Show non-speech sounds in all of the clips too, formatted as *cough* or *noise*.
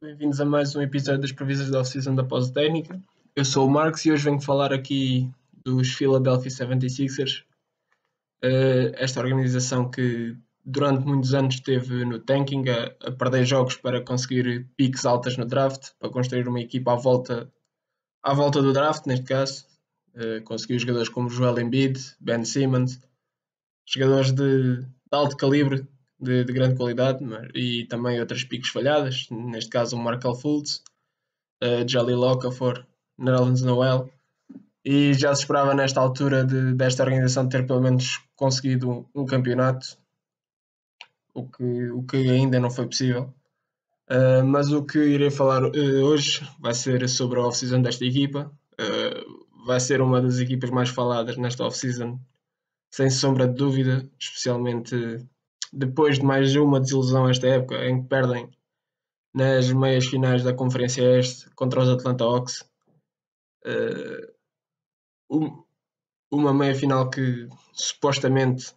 bem-vindos a mais um episódio das previsões da off-season da Pós Técnica. Eu sou o Marcos e hoje venho falar aqui dos Philadelphia 76ers, uh, esta organização que durante muitos anos esteve no tanking, a, perder jogos para conseguir piques altas no draft, para construir uma equipa à volta, à volta do draft, neste caso. Uh, conseguiu jogadores como Joel Embiid, Ben Simmons, jogadores de, de alto calibre de, de grande qualidade mas, e também outras picos falhadas, neste caso o Markel Fultz, uh, Jolly Locafor, Nerlens Noel. E já se esperava nesta altura de, desta organização ter pelo menos conseguido um, um campeonato, o que, o que ainda não foi possível. Uh, mas o que irei falar uh, hoje vai ser sobre a off-season desta equipa. Uh, vai ser uma das equipas mais faladas nesta off-season, sem sombra de dúvida, especialmente depois de mais uma desilusão esta época, em que perdem nas meias finais da Conferência Este contra os Atlanta Hawks. Uh, uma meia final que supostamente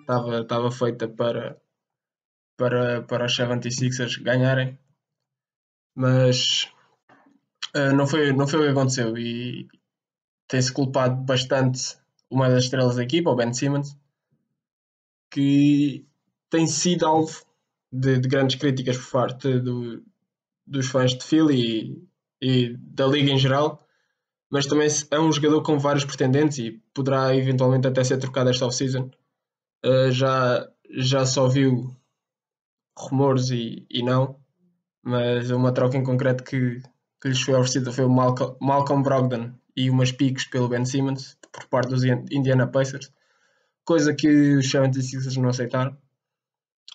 estava, estava feita para, para, para os 76ers ganharem, mas uh, não, foi, não foi o que aconteceu e tem-se culpado bastante uma das estrelas da equipa, o Ben Simmons, que tem sido alvo de, de grandes críticas por parte do, dos fãs de Philly e, e, da liga em geral, mas também é um jogador com vários pretendentes e poderá eventualmente até ser trocado esta off-season. Uh, já, já só viu rumores e, e não, mas uma troca em concreto que, que lhes foi oferecida foi o Malcolm, Malcolm Brogdon e umas piques pelo Ben Simmons por parte dos Indiana Pacers coisa que os 76ers não aceitaram,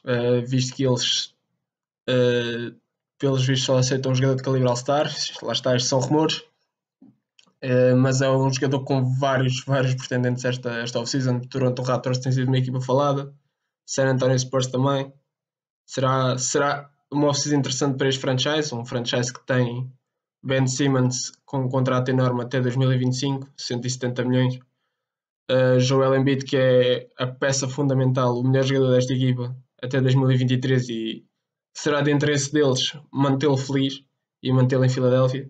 uh, visto que eles, uh, pelos vistos, só aceitam um jogador de calibre All-Star, *laughs* lá está, estes são rumores, uh, mas é um jogador com vários, vários pretendentes esta, esta off-season. Toronto Raptors tem sido uma equipa falada, San Antonio Spurs também. Será, será uma off-season interessante para este franchise, um franchise que tem Ben Simmons com um contrato enorme até 2025, 170 milhões Joel Embiid, que é a peça fundamental, o melhor jogador desta equipa até 2023 e será de interesse deles mantê-lo feliz e mantê-lo em Filadélfia.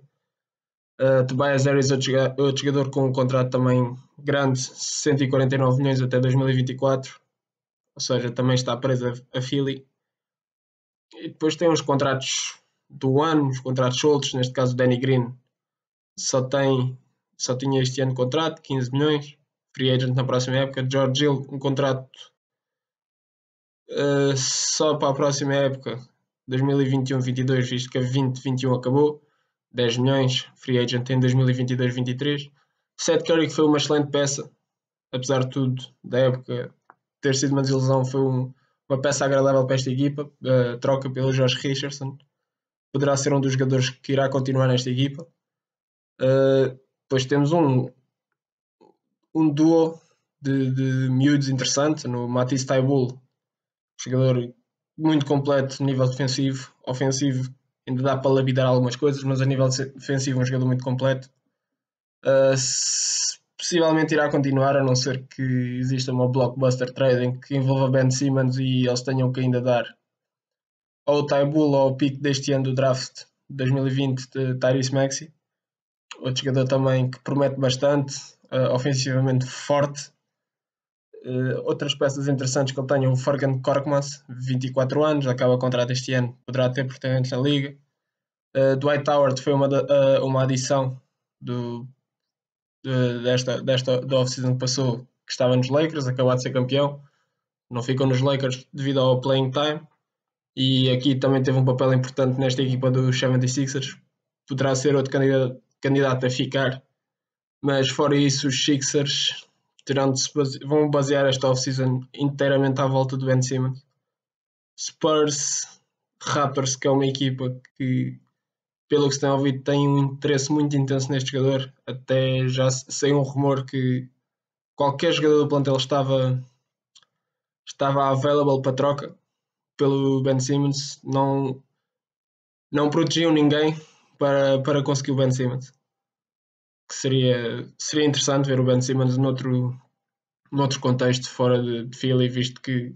Uh, Tobias Harris, outro, outro jogador com um contrato também grande, 149 milhões até 2024, ou seja, também está preso a, a Philly. E depois tem os contratos do ano, os contratos soltos, neste caso o Danny Green só tem só tinha este ano contrato, 15 milhões free agent na próxima época. George Hill, um contrato uh, só para a próxima época, 2021-22, visto que a 2021 acabou. 10 milhões, free agent em 2022-23. Seth Curry, que foi uma excelente peça, apesar de tudo, da época ter sido uma desilusão, foi um, uma peça agradável para esta equipa. Uh, troca pelo Josh Richardson, poderá ser um dos jogadores que irá continuar nesta equipa. Uh, depois temos um, um duo de, de miúdos interessante no Matisse Taibul, jogador muito completo nível defensivo, ofensivo ainda dá para lapidar algumas coisas, mas a nível defensivo um jogador muito completo. Uh, possivelmente irá continuar, a não ser que exista uma blockbuster trading que envolva Ben Simmons e eles tenham que ainda dar ou o Taibul ou o pique deste ano do draft 2020 de Tyrese Maxi. Outro jogador também que promete bastante, uh, ofensivamente forte. Uh, outras peças interessantes que ele tem, o Fergan Korkmaz, 24 anos, acaba contrato este ano, poderá ter pretendentes na liga. Uh, Dwight Howard foi uma, uh, uma adição do, de, desta, desta da off-season que passou, que estava nos Lakers, acabou de ser campeão. Não ficou nos Lakers devido ao playing time. E aqui também teve um papel importante nesta equipa dos 76ers. Poderá ser outro candidato, candidato a ficar mas fora isso, os Sixers base... vão basear esta off-season inteiramente à volta do Ben Simmons. Spurs, Raptors, que é uma equipa que, pelo que se tem ouvido, tem um interesse muito intenso neste jogador. Até já saiu um rumor que qualquer jogador do plantel estava, estava available para troca pelo Ben Simmons. Não, não protegiam ninguém para, para conseguir o Ben Simmons que seria, seria interessante ver o Ben Simmons noutro, noutro contexto fora de, de Philly, visto que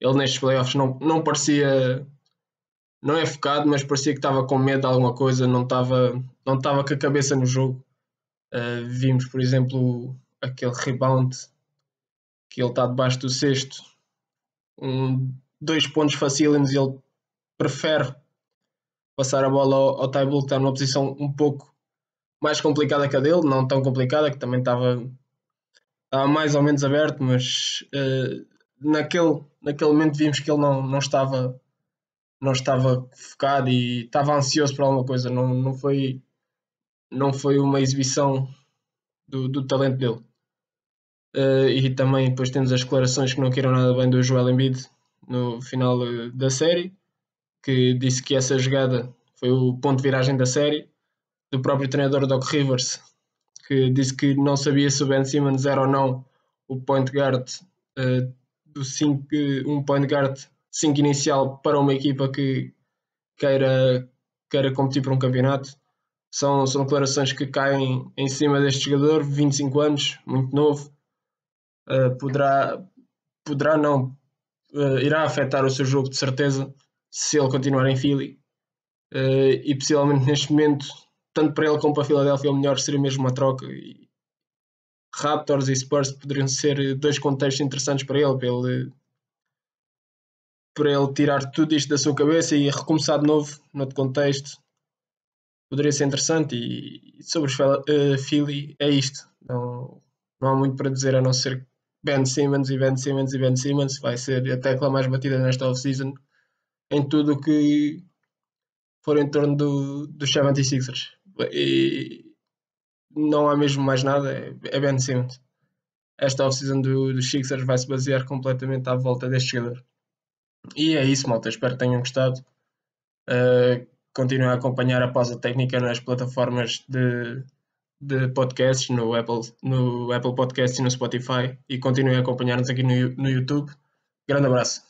ele nestes playoffs não, não parecia não é focado, mas parecia que estava com medo de alguma coisa, não estava, não estava com a cabeça no jogo. Uh, vimos, por exemplo, aquele rebound que ele está debaixo do sexto, um, dois pontos facílimos e ele prefere passar a bola ao, ao Taibull, que está numa posição um pouco mais complicada que a dele, não tão complicada, que também estava, mais ou menos aberto, mas uh, naquele, naquele momento vimos que ele não, não estava não estava focado e estava ansioso por alguma coisa, não, não, foi, não foi uma exibição do, do talento dele. Uh, e também depois temos as declarações que não queiram nada bem do Joel Embiid no final uh, da série, que disse que essa jogada foi o ponto de viragem da série, do próprio treinador Doc Rivers, que disse que não sabia se o Ben Simmons era ou não o point guard uh, do cinco, um point guard 5 inicial para uma equipa que queira, queira competir por um campeonato. São, são declarações que caem em cima deste jogador, 25 anos, muito novo. Uh, poderá, poderá não, uh, irá afetar o seu jogo de certeza se ele continuar em Philly. Uh, e possivelmente neste momento, tanto para ele como para a Filadélfia, o melhor seria mesmo uma troca. E Raptors e Spurs poderiam ser dois contextos interessantes para ele, para ele para ele tirar tudo isto da sua cabeça e recomeçar de novo, noutro contexto, poderia ser interessante. E, sobre os uh, Philly, é isto. Não, não há muito para dizer a não ser Ben Simmons e Ben Simmons e Ben Simmons. Vai ser a tecla mais batida nesta off-season em tudo o que for em torno do, dos 76ers. E não há mesmo mais nada, é, é Ben Simmons. Esta off-season do, dos Sixers vai se basear completamente à volta deste jogador. E é isso, malta. Espero que tenham gostado. Uh, continuem a acompanhar a pausa técnica nas plataformas de, de podcasts, no Apple, no Apple Podcasts e no Spotify. E continuem a acompanhar-nos aqui no, no YouTube. Grande abraço.